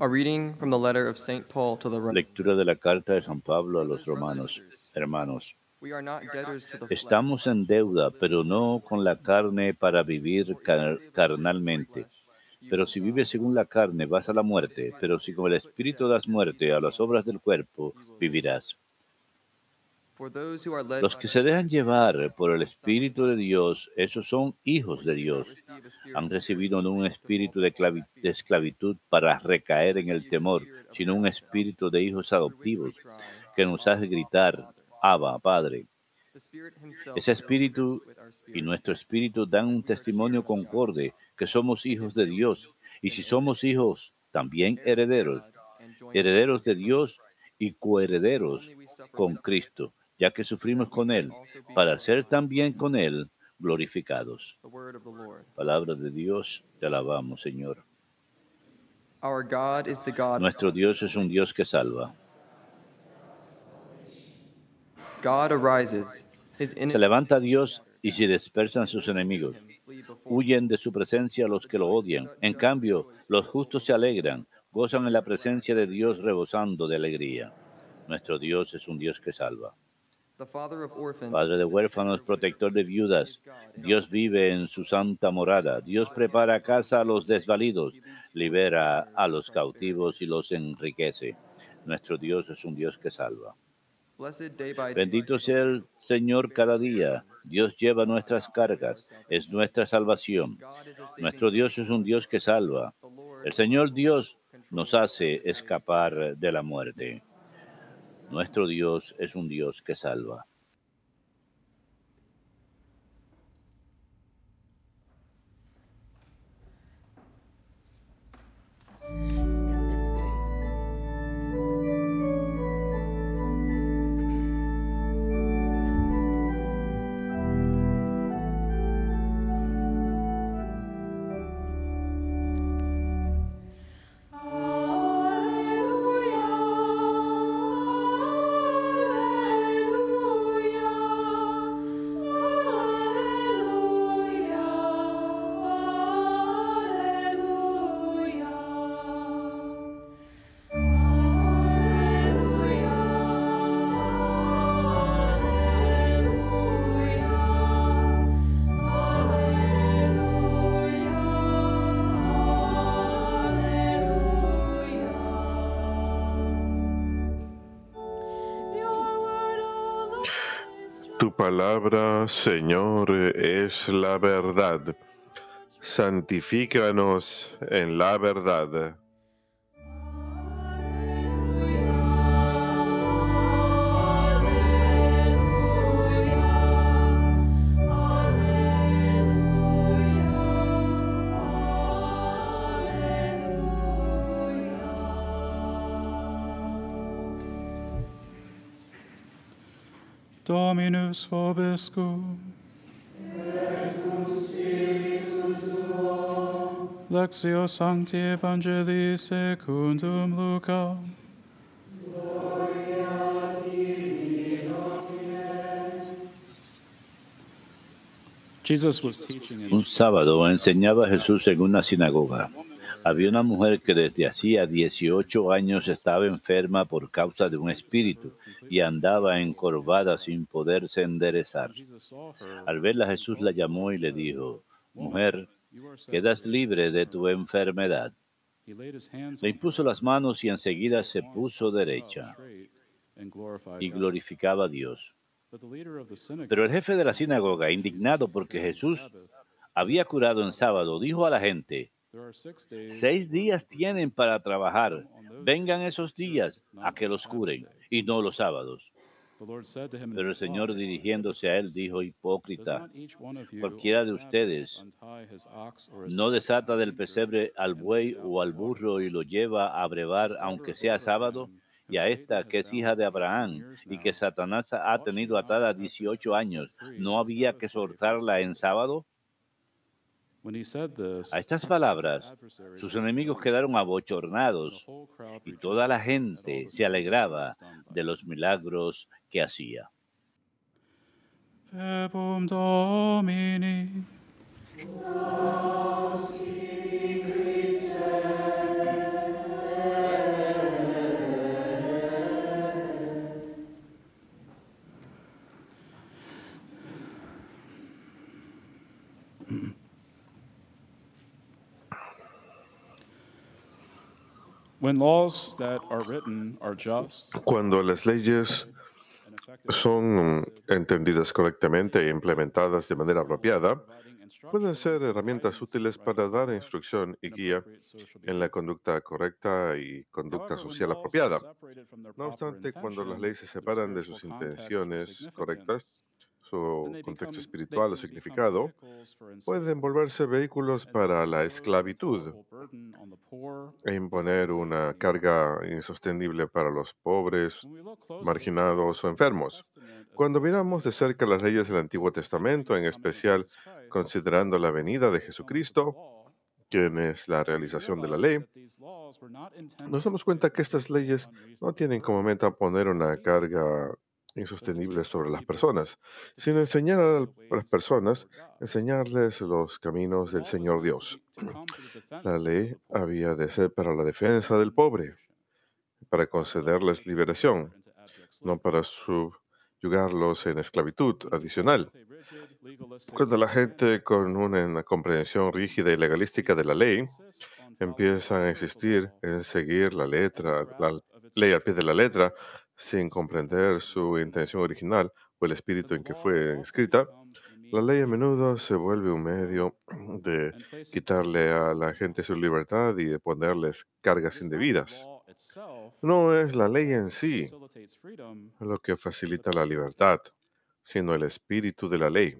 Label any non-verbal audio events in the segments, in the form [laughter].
A reading from the letter of St. Paul to the Romans. Lectura de la carta de San Pablo a los romanos. Hermanos, estamos en deuda, pero no con la carne para vivir car- carnalmente. Pero si vives según la carne, vas a la muerte. Pero si con el Espíritu das muerte a las obras del cuerpo, vivirás. Los que se dejan llevar por el Espíritu de Dios, esos son hijos de Dios. Han recibido no un espíritu de, clavi- de esclavitud para recaer en el temor, sino un espíritu de hijos adoptivos que nos hace gritar, Abba, Padre. Ese espíritu y nuestro espíritu dan un testimonio concorde que somos hijos de Dios. Y si somos hijos, también herederos, herederos de Dios y coherederos con Cristo, ya que sufrimos con Él, para ser también con Él glorificados. Palabra de Dios, te alabamos, Señor. Nuestro Dios es un Dios que salva. Se levanta Dios y se dispersan sus enemigos. Huyen de su presencia los que lo odian. En cambio, los justos se alegran, gozan en la presencia de Dios rebosando de alegría. Nuestro Dios es un Dios que salva. the Father of orphans. Padre de huérfanos, protector de viudas. Dios vive en su santa morada. Dios prepara casa a los desvalidos, libera a los cautivos y los enriquece. Nuestro Dios es un Dios que salva. Bendito sea el Señor cada día. Dios lleva nuestras cargas. Es nuestra salvación. Nuestro Dios es un Dios que salva. El Señor Dios nos hace escapar de la muerte. Nuestro Dios es un Dios que salva. Tu palabra, Señor, es la verdad. Santifícanos en la verdad. Dominus vobiscum. Lectio Sancti Evangelii secundum Lucam. Jesus was teaching in Un sábado enseñaba Jesús en una sinagoga. Había una mujer que desde hacía 18 años estaba enferma por causa de un espíritu y andaba encorvada sin poderse enderezar. Al verla Jesús la llamó y le dijo, Mujer, quedas libre de tu enfermedad. Le impuso las manos y enseguida se puso derecha y glorificaba a Dios. Pero el jefe de la sinagoga, indignado porque Jesús había curado en sábado, dijo a la gente, seis días tienen para trabajar, vengan esos días a que los curen, y no los sábados. Pero el Señor dirigiéndose a él dijo, hipócrita, cualquiera de ustedes no desata del pesebre al buey o al burro y lo lleva a brevar aunque sea sábado, y a esta que es hija de Abraham y que Satanás ha tenido atada 18 años, ¿no había que soltarla en sábado? A estas palabras, sus enemigos quedaron abochornados y toda la gente se alegraba de los milagros que hacía. Domini. Cuando las leyes son entendidas correctamente e implementadas de manera apropiada, pueden ser herramientas útiles para dar instrucción y guía en la conducta correcta y conducta However, when social laws apropiada. separated from their No obstante, cuando las leyes se separan de sus intenciones correctas, su contexto espiritual o significado, pueden volverse vehículos para la esclavitud e imponer una carga insostenible para los pobres, marginados o enfermos. Cuando miramos de cerca las leyes del Antiguo Testamento, en especial considerando la venida de Jesucristo, quien es la realización de la ley, nos damos cuenta que estas leyes no tienen como meta poner una carga insostenible sobre las personas, sino enseñar a las personas, enseñarles los caminos del Señor Dios. La ley había de ser para la defensa del pobre, para concederles liberación, no para subyugarlos en esclavitud adicional. Cuando la gente con una comprensión rígida y legalística de la ley empieza a insistir en seguir la letra, la ley al pie de la letra, sin comprender su intención original o el espíritu en que fue escrita, la ley a menudo se vuelve un medio [clears throat] de quitarle a la gente su libertad y de ponerles cargas indebidas. No es la ley en sí lo que facilita la libertad, sino el espíritu de la ley.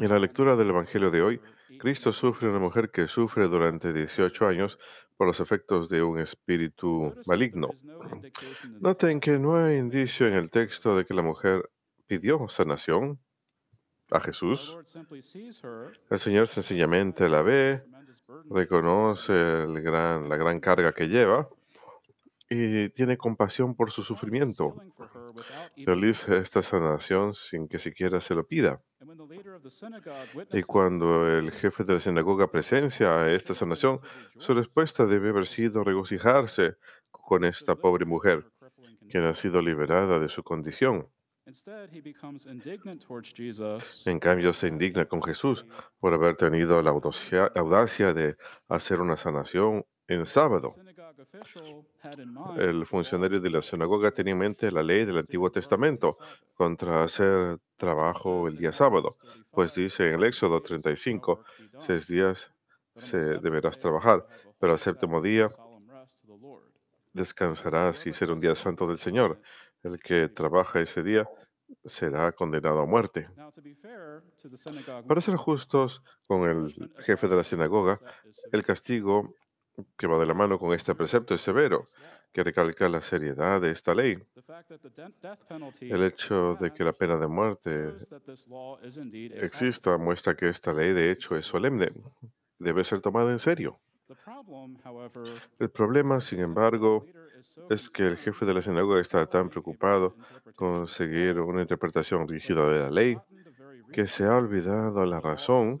En la lectura del Evangelio de hoy, Cristo sufre una mujer que sufre durante 18 años por los efectos de un espíritu maligno. [clears throat] Noten que no hay indicio en el texto de que la mujer pidió sanación a Jesús. El Señor sencillamente la ve, reconoce el gran, la gran carga que lleva y tiene compasión por su sufrimiento. Realiza esta sanación sin que siquiera se lo pida. Y cuando el jefe de la sinagoga presencia esta sanación, su respuesta debe haber sido regocijarse con esta pobre mujer, quien ha sido liberada de su condición. En cambio, se indigna con Jesús por haber tenido la audacia, de hacer una sanación en sábado. El funcionario de la sinagoga tenía en mente la ley del Antiguo Testamento contra hacer trabajo el día sábado, pues dice en el Éxodo 35, seis días se deberás trabajar, pero al séptimo día descansarás y será un día santo del Señor. El que trabaja ese día será condenado a muerte. Para ser justos con el jefe de la sinagoga, el castigo que va de la mano con este precepto es severo, que recalca la seriedad de esta ley. El hecho de que la pena de muerte exista muestra que esta ley de hecho es solemne, debe ser tomada en serio. El problema, sin embargo, es que el jefe de la sinagoga está tan preocupado con seguir una interpretación rígida de la ley que se ha olvidado la razón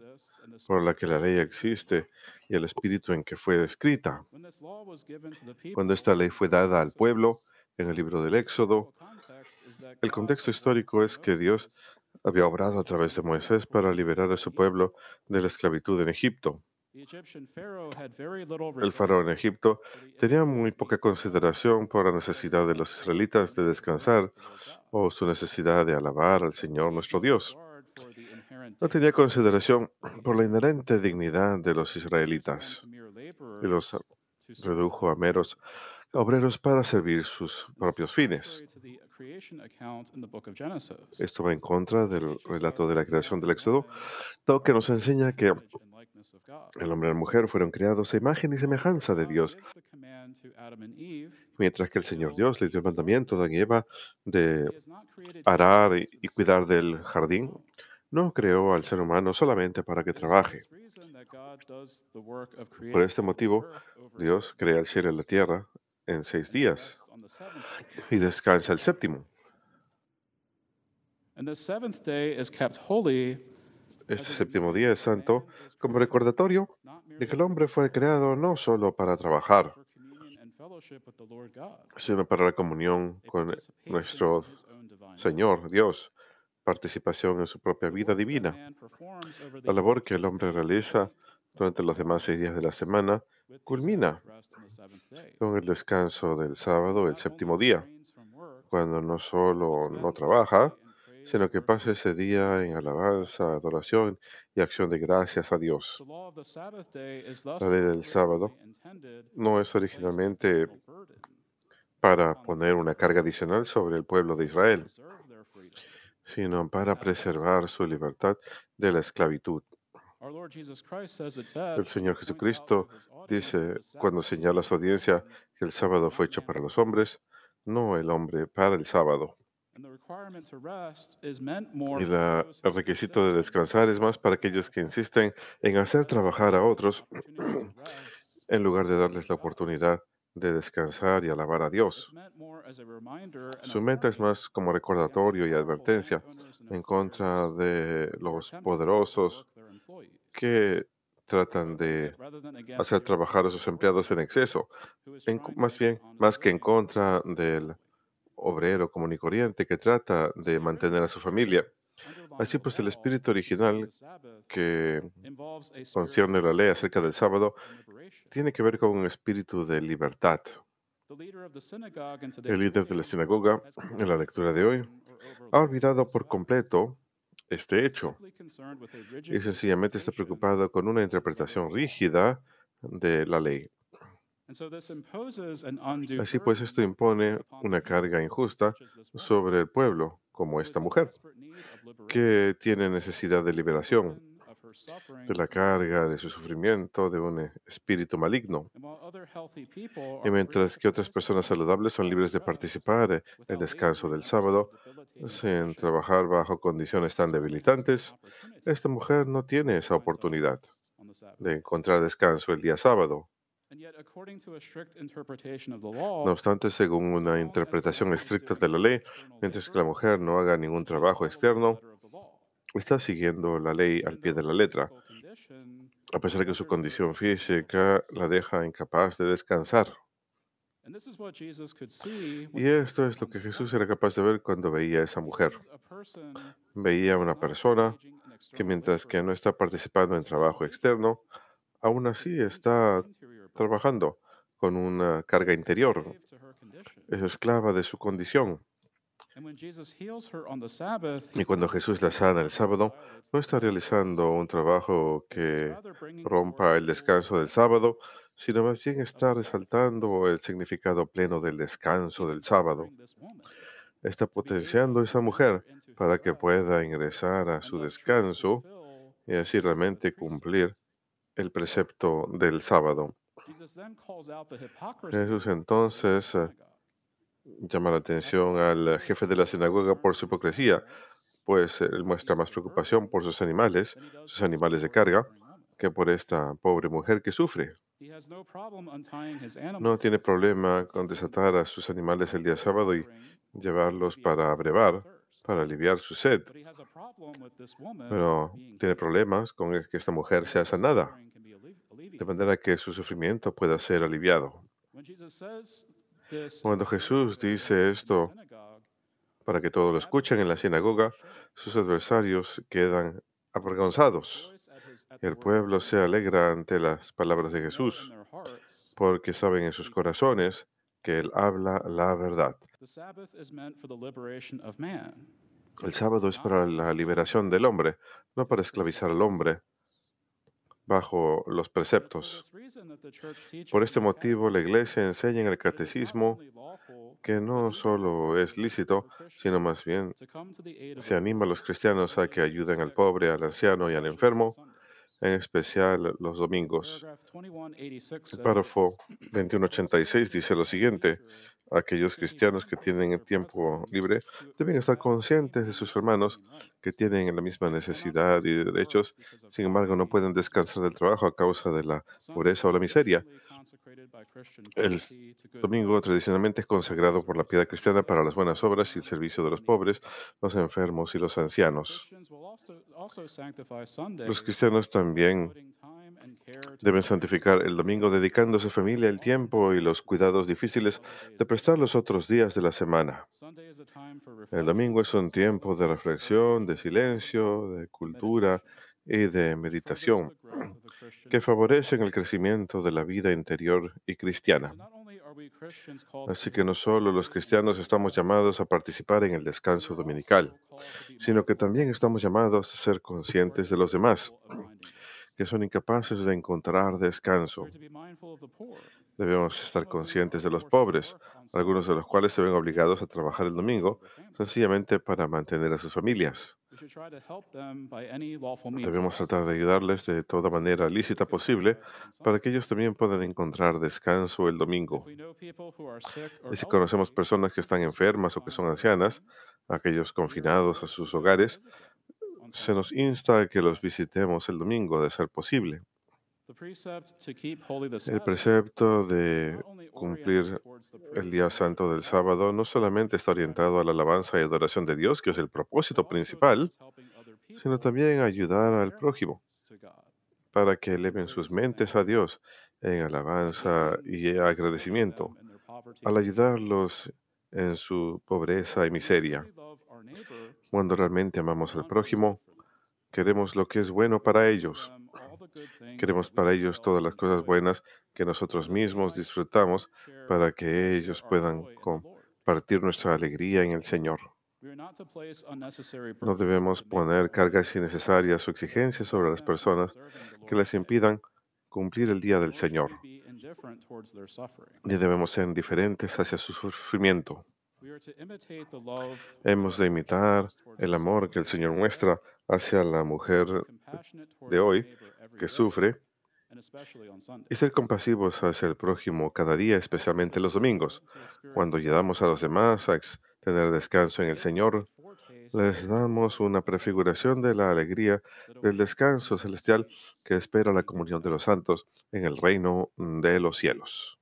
por la que la ley existe y el espíritu en que fue escrita. Cuando esta ley fue dada al pueblo en el libro del Éxodo, el contexto histórico es que Dios había obrado a través de Moisés para liberar a su pueblo de la esclavitud en Egipto. El faraón en Egipto tenía muy poca consideración por la necesidad de los israelitas de descansar o su necesidad de alabar al Señor nuestro Dios. No tenía consideración por la inherente dignidad de los israelitas y los redujo a meros obreros para servir sus propios fines. Esto va en contra del relato de la creación del Éxodo, lo que nos enseña que el hombre y la mujer fueron creados a imagen y semejanza de Dios, mientras que el Señor Dios le dio el mandamiento a Adán y Eva de arar y cuidar del jardín. No creó al ser humano solamente para que trabaje. Por este motivo, Dios crea el cielo y la tierra en seis días y descansa el séptimo. Este séptimo día es santo como recordatorio de que el hombre fue creado no solo para trabajar, sino para la comunión con nuestro Señor Dios, participación en su propia vida divina. La labor que el hombre realiza durante los demás seis días de la semana culmina con el descanso del sábado, el séptimo día, cuando no solo no trabaja, sino que pasa ese día en alabanza, adoración y acción de gracias a Dios. La ley del sábado no es originalmente para poner una carga adicional sobre el pueblo de Israel. Sino para preservar su libertad de la esclavitud. El Señor Jesucristo dice cuando señala a su audiencia que el sábado fue hecho para los hombres, no el hombre para el sábado. And the requirement to rest is meant more Y la- el requisito de descansar es más para aquellos que insisten en hacer trabajar a otros [clears throat] en lugar de darles la oportunidad de descansar y alabar a Dios. Su meta es más como recordatorio y advertencia en contra de los poderosos que tratan de hacer trabajar a sus empleados en exceso, en- más bien, más que en contra del obrero común y corriente que trata de mantener a su familia. Así pues, el espíritu original que concierne la ley acerca del sábado. Tiene que ver con un espíritu de libertad. El líder de la sinagoga, en la lectura de hoy, ha olvidado por completo este hecho y sencillamente está preocupado con una interpretación rígida de la ley. Así pues, esto impone una carga injusta sobre el pueblo, como esta mujer, que tiene necesidad de liberación de la carga de su sufrimiento de un espíritu maligno. Y mientras que otras personas saludables son libres de participar en el without descanso del sábado sin trabajar bajo condiciones tan debilitantes, esta mujer no tiene esa oportunidad de encontrar descanso el día sábado. No obstante, según una interpretación estricta de la ley, mientras que la mujer no haga ningún trabajo externo, letter of the law. Está siguiendo la ley al pie de la letra, a pesar de que su condición física la deja incapaz de descansar. Y esto es lo que Jesús era capaz de ver cuando veía a esa mujer. Veía a una persona que mientras que no está participando en trabajo externo, aún así está trabajando con una carga interior, es esclava de su condición. Y cuando Jesús la sana el sábado, no está realizando un trabajo que rompa el descanso del sábado, sino más bien está resaltando el significado pleno del descanso del sábado. Está potenciando a esa mujer para que pueda ingresar a su descanso y así realmente cumplir el precepto del sábado. Jesús entonces llama la atención al jefe de la sinagoga por su hipocresía, pues él muestra más preocupación por sus animales, sus animales de carga, que por esta pobre mujer que sufre. No tiene problema con desatar a sus animales el día sábado y llevarlos para abrevar, para aliviar su sed, pero tiene problemas con que esta mujer sea sanada, de manera que su sufrimiento pueda ser aliviado. Cuando Jesús dice esto para que todos lo escuchen en la sinagoga, sus adversarios quedan avergonzados. El pueblo se alegra ante las palabras de Jesús, porque saben en sus corazones que Él habla la verdad. El sábado es para la liberación del hombre, no para esclavizar al hombre bajo los preceptos. Por este motivo, la Iglesia enseña en el catecismo que no solo es lícito, sino más bien se anima a los cristianos a que ayuden al pobre, al anciano y al enfermo, en especial los domingos. El párrafo 2186 dice lo siguiente. Aquellos cristianos que tienen el tiempo libre deben estar conscientes de sus hermanos que tienen la misma necesidad y derechos, sin embargo no pueden descansar del trabajo a causa de la pobreza o la miseria. El domingo tradicionalmente es consagrado por la piedad cristiana para las buenas obras y el servicio de los pobres, los enfermos y los ancianos. Los cristianos también deben santificar el domingo dedicando a su familia el tiempo y los cuidados difíciles de prestar los otros días de la semana. El domingo es un tiempo de reflexión, de silencio, de cultura y de meditación. que favorecen el crecimiento de la vida interior y cristiana. Así que no solo los cristianos estamos llamados a participar en el descanso dominical, sino que también estamos llamados a ser conscientes de los demás, que son incapaces de encontrar descanso. Debemos estar conscientes de los pobres, algunos de los cuales se ven obligados a trabajar el domingo sencillamente para mantener a sus familias. Debemos tratar de ayudarles de toda manera lícita posible para que ellos también puedan encontrar descanso el domingo. Y si conocemos personas que están enfermas o que son ancianas, aquellos confinados a sus hogares, se nos insta a que los visitemos el domingo de ser posible. El precepto de cumplir el día santo del sábado no solamente está orientado a la alabanza y adoración de Dios, que es el propósito principal, sino también a ayudar al prójimo para que eleven sus mentes a Dios en alabanza y agradecimiento, al ayudarlos en su pobreza y miseria. Cuando realmente amamos al prójimo, queremos lo que es bueno para ellos. Queremos para ellos todas las cosas buenas que nosotros mismos disfrutamos para que ellos puedan compartir nuestra alegría en el Señor. No debemos poner cargas innecesarias o exigencias sobre las personas que les impidan cumplir el día del Señor. Y debemos ser indiferentes hacia su sufrimiento. Hemos de imitar el amor que el Señor muestra hacia la mujer de hoy que sufre y ser compasivos hacia el prójimo cada día, especialmente los domingos. Cuando ayudamos a los demás a tener descanso en el Señor, les damos una prefiguración de la alegría del descanso celestial que espera la comunión de los santos en el reino de los cielos.